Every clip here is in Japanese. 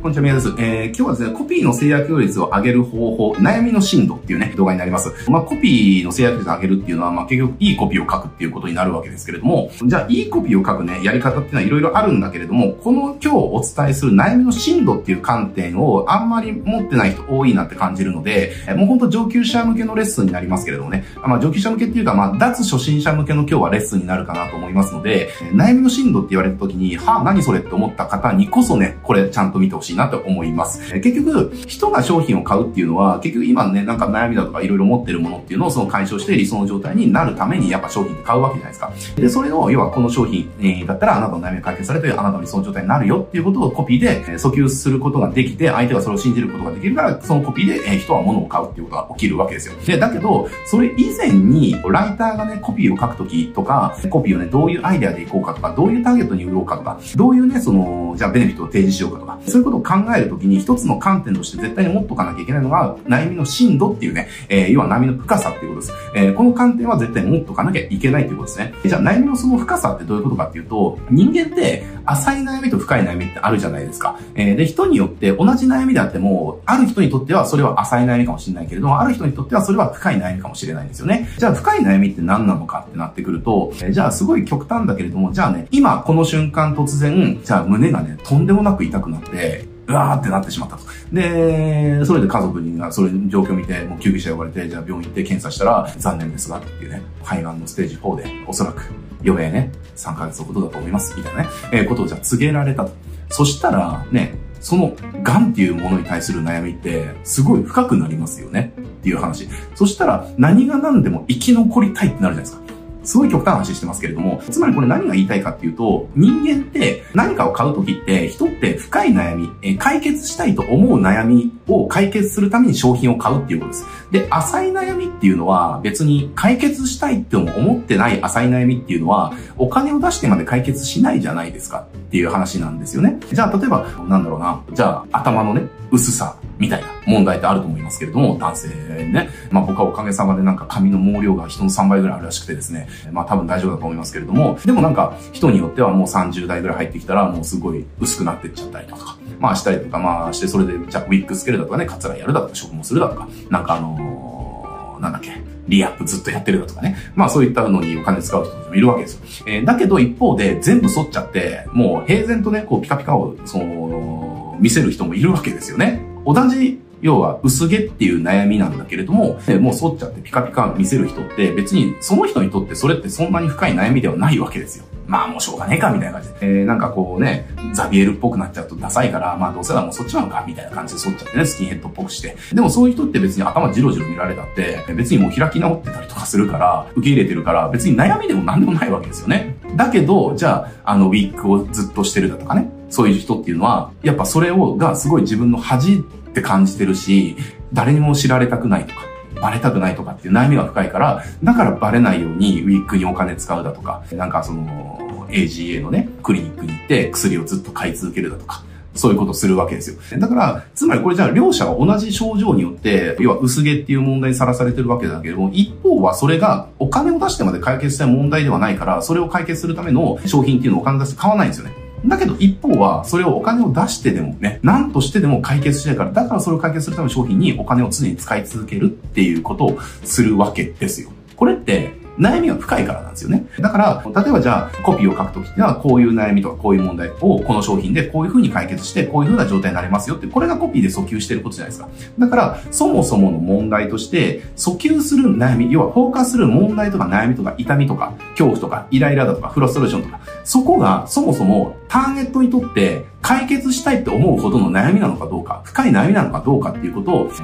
こんにちは、宮です。えー、今日はですね、コピーの制約率を上げる方法、悩みの進度っていうね、動画になります。まあ、コピーの制約率を上げるっていうのは、まあ、結局、いいコピーを書くっていうことになるわけですけれども、じゃあ、いいコピーを書くね、やり方っていうのはいろいろあるんだけれども、この今日お伝えする悩みの進度っていう観点をあんまり持ってない人多いなって感じるので、もうほんと上級者向けのレッスンになりますけれどもね、まあ、上級者向けっていうか、まあ、脱初心者向けの今日はレッスンになるかなと思いますので、悩みの進度って言われた時に、はあ、何それって思った方にこそね、これちゃんと見てほしいなと思います。結局、人が商品を買うっていうのは、結局今ね、なんか悩みだとかいろいろ持ってるものっていうのをその解消して理想の状態になるためにやっぱ商品って買うわけじゃないですか。で、それを、要はこの商品、えー、だったらあなたの悩みが解決されてあなたの理想の状態になるよっていうことをコピーで訴求することができて、相手がそれを信じることができるから、そのコピーで、え、人は物を買うっていうことが起きるわけですよ。で、だけど、それ以前に、ライターがね、コピーを書くときとか、コピーをね、どういうアイデアでいこうかとか、どういうターゲットに売ろうかとか、どういうね、その、じゃあベネフィットを提示しようかとか、そういうことを考えるときに一つの観点として絶対に持っとかなきゃいけないのが、悩みの深度っていうね、えー、要は悩みの深さっていうことです。えー、この観点は絶対に持っとかなきゃいけないということですね。じゃあ悩みのその深さってどういうことかっていうと、人間って浅い悩みと深い悩みってあるじゃないですか。えー、で、人によって同じ悩みであっても、ある人にとってはそれは浅い悩みかもしれないけれども、ある人にとってはそれは深い悩みかもしれないんですよね。じゃあ深い悩みって何なのかってなってくると、えー、じゃあすごい極端だけれども、じゃあね、今この瞬間突然、じゃあ胸がね、とんでもなく痛くなって、うわーってなってしまったと。で、それで家族にが、それ状況見て、もう救急車呼ばれて、じゃあ病院行って検査したら、残念ですが、っていうね、肺がんのステージ4で、おそらく、余命ね、3ヶ月ほどだと思います、みたいなね、えー、ことをじゃあ告げられたと。そしたら、ね、その、癌っていうものに対する悩みって、すごい深くなりますよねっていう話。そしたら、何が何でも生き残りたいってなるじゃないですか。すごい極端な話してますけれども、つまりこれ何が言いたいかっていうと、人間って何かを買うときって、人って深い悩み、え解決したいと思う悩みを解決するために商品を買うっていうことです。で、浅い悩みっていうのは別に解決したいって思ってない浅い悩みっていうのは、お金を出してまで解決しないじゃないですかっていう話なんですよね。じゃあ例えば、なんだろうな、じゃあ頭のね、薄さみたいな問題ってあると思いますけれども、男性ね。まあ僕はおかげさまでなんか髪の毛量が人の3倍ぐらいあるらしくてですね、まあ多分大丈夫だと思いますけれども、でもなんか人によってはもう30代ぐらい入ってきたらもうすごい薄くなってっちゃったりとか、まあしたりとか、まあしてそれでじゃあウィッグつけるだとかね、カツラやるだとか、植毛するだとか、なんかあのー、なんだっけ、リアップずっとやってるだとかね。まあそういったのにお金使う人もいるわけですよ。えー、だけど一方で全部剃っちゃって、もう平然とね、こうピカピカを、その、見せる人もいるわけですよね。同じ要は薄毛っていう悩みなんだけれども、もう剃っちゃってピカピカ見せる人って別にその人にとってそれってそんなに深い悩みではないわけですよ。まあもうしょうがねえかみたいな感じで。えー、なんかこうね、ザビエルっぽくなっちゃうとダサいから、まあどうせならもうそっちなのかみたいな感じで剃っちゃってね、スキンヘッドっぽくして。でもそういう人って別に頭ジロジロ見られたって、別にもう開き直ってたりとかするから、受け入れてるから、別に悩みでも何でもないわけですよね。だけど、じゃあ、あの、ウィッグをずっとしてるだとかね、そういう人っていうのは、やっぱそれを、がすごい自分の恥って感じてるし、誰にも知られたくないとか、バレたくないとかっていう悩みが深いから、だからバレないようにウィッグにお金使うだとか、なんかその、AGA のね、クリニックに行って薬をずっと買い続けるだとか、そういうことするわけですよ。だから、つまりこれじゃあ両者は同じ症状によって、要は薄毛っていう問題にさらされてるわけだけども、一方はそれがお金を出してまで解決したい問題ではないから、それを解決するための商品っていうのをお金出して買わないんですよね。だけど一方は、それをお金を出してでもね、何としてでも解決しないから、だからそれを解決するための商品にお金を常に使い続けるっていうことをするわけですよ。これって、悩みが深いからなんですよね。だから、例えばじゃあ、コピーを書くときっていうのは、こういう悩みとかこういう問題をこの商品でこういう風に解決して、こういう風な状態になれますよって、これがコピーで訴求してることじゃないですか。だから、そもそもの問題として、訴求する悩み、要はフォーカスする問題とか悩みとか痛みとか、恐怖とか、イライラだとか、フラストレーションとか、そこがそもそもターゲットにとって解決したいって思うほどの悩みなのかどうか、深い悩みなのかどうかっていうことを考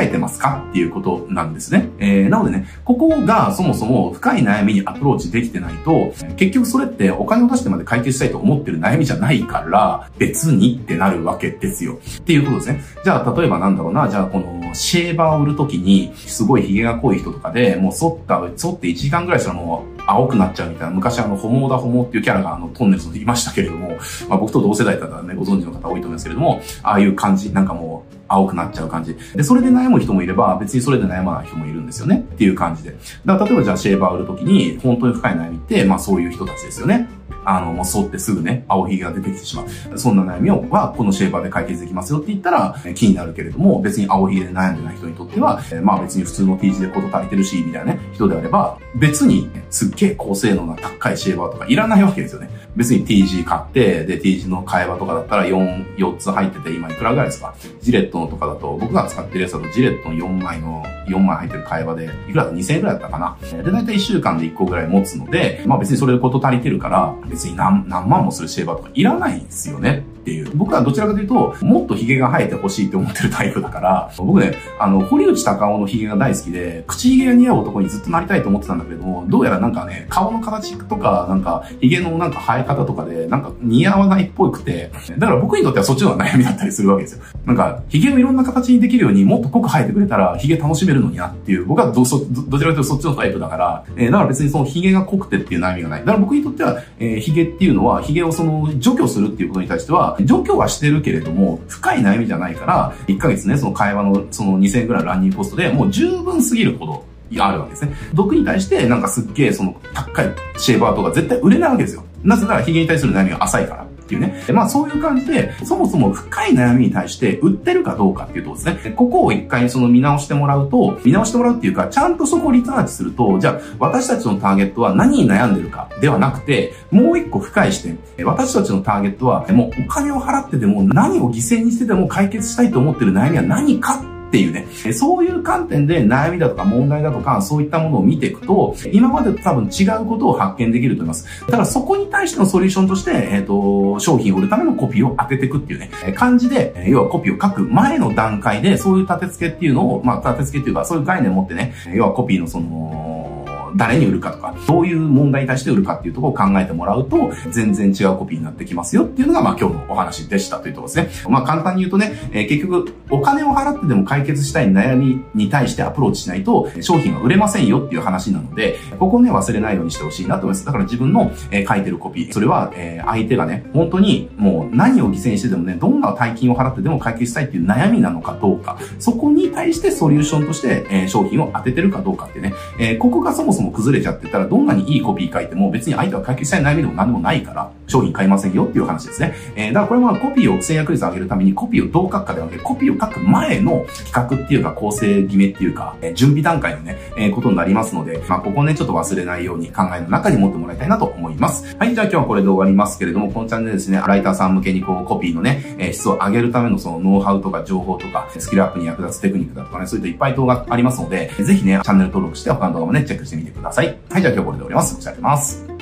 えてますか？っていうことなんですね。えー、なのでね、ここがそもそも深い悩みにアプローチできてないと、結局それってお金を出してまで解決したいと思ってる悩みじゃないから、別にってなるわけですよ。っていうことですね。じゃあ、例えばなんだろうな、じゃあこのシェーバーを売るときに、すごい髭が濃い人とかで、もう剃った、剃って1時間ぐらいしたらもう青くなっちゃうみたいな、昔あの、ホモーダホモっていうキャラがあの、トンネルズでいましたけれども、まあ僕と同世代だったらね、ご存知の方多いと思いますけれども、ああいう感じ、なんかもう、青くなっちゃう感じ。で、それで悩む人もいれば、別にそれで悩まない人もいるんですよね。っていう感じで。だから例えばじゃあシェーバー売るときに、本当に深い悩みって、まあそういう人たちですよね。あの、もう剃ってすぐね、青ひげが出てきてしまう。そんな悩みをは、このシェーバーで解決できますよって言ったら、気になるけれども、別に青ひげで悩んでない人にとっては、まあ別に普通の T 字でこと足りてるし、みたいなね、人であれば、別に、すっげえ高性能な高いシェーバーとかいらないわけですよね。別に TG 買って、で、TG の会話とかだったら4、4つ入ってて、今いくらぐらいですか？ジレットのとかだと、僕が使ってるやつだと、ジレットの4枚の、4枚入ってる会話で、いくらだ ?2000 円ぐらいだったかな？で、だいたい1週間で1個ぐらい持つので、まあ別にそれでこと足りてるから、別に何、何万もするシェーバーとかいらないんですよね。っていう。僕はどちらかというと、もっと髭が生えてほしいって思ってるタイプだから、僕ね、あの、堀内隆夫の髭が大好きで、口髭が似合う男にずっとなりたいと思ってたんだけども、どうやらなんかね、顔の形とか、なんか、髭のなんか生え方とかで、なんか似合わないっぽくて、だから僕にとってはそっちの悩みだったりするわけですよ。なんか、髭をいろんな形にできるようにもっと濃く生えてくれたら、髭楽しめるのになっていう、僕はど、そ、どちらかというとそっちのタイプだから、えー、だから別にその髭が濃くてっていう悩みがない。だから僕にとっては、えー、髭っていうのは、髭をその除去するっていうことに対しては、除去はしてるけれども、深い悩みじゃないから、1ヶ月ね、その会話のその2000円ぐらいのランニングコストでもう十分すぎるほどあるわけですね。毒に対してなんかすっげえその高いシェーバーとか絶対売れないわけですよ。なぜならヒゲに対する悩みが浅いから。っていうね。でまあそういう感じで、そもそも深い悩みに対して売ってるかどうかっていうとこですね、ここを一回その見直してもらうと、見直してもらうっていうか、ちゃんとそこをリサーチすると、じゃあ私たちのターゲットは何に悩んでるかではなくて、もう一個深い視点。私たちのターゲットは、もうお金を払ってでも何を犠牲にしてでも解決したいと思ってる悩みは何かっていうね、そういう観点で悩みだとか問題だとか、そういったものを見ていくと、今までと多分違うことを発見できると思います。だからそこに対してのソリューションとして、えっ、ー、と、商品を売るためのコピーを当てていくっていうね、感じで、要はコピーを書く前の段階で、そういう立て付けっていうのを、まあ、立て付けっていうか、そういう概念を持ってね、要はコピーのその、誰に売るかとか、どういう問題に対して売るかっていうところを考えてもらうと、全然違うコピーになってきますよっていうのが、まあ今日のお話でしたというところですね。まあ簡単に言うとね、えー、結局、お金を払ってでも解決したい悩みに対してアプローチしないと、商品は売れませんよっていう話なので、ここね、忘れないようにしてほしいなと思います。だから自分の、えー、書いてるコピー、それは、えー、相手がね、本当にもう何を犠牲にしてでもね、どんな大金を払ってでも解決したいっていう悩みなのかどうか、そこに対してソリューションとして、えー、商品を当ててるかどうかってね、え、ここがそもそもも崩れちゃってたらどんなにいいコピー書いても別に相手は解決したい悩みでも何でもないから。商品買いませんよっていう話ですね。えー、だからこれはコピーを制約率を上げるためにコピーをどう書くかではなくてコピーを書く前の企画っていうか構成決めっていうか、えー、準備段階のね、えー、ことになりますので、まあここねちょっと忘れないように考えの中に持ってもらいたいなと思います。はい、じゃあ今日はこれで終わりますけれども、このチャンネルですね、ライターさん向けにこうコピーのね、えー、質を上げるためのそのノウハウとか情報とか、スキルアップに役立つテクニックだとかね、そういったいっぱい動画ありますので、ぜひね、チャンネル登録して他の動画もね、チェックしてみてください。はい、じゃあ今日はこれで終わります。ありがとうございます。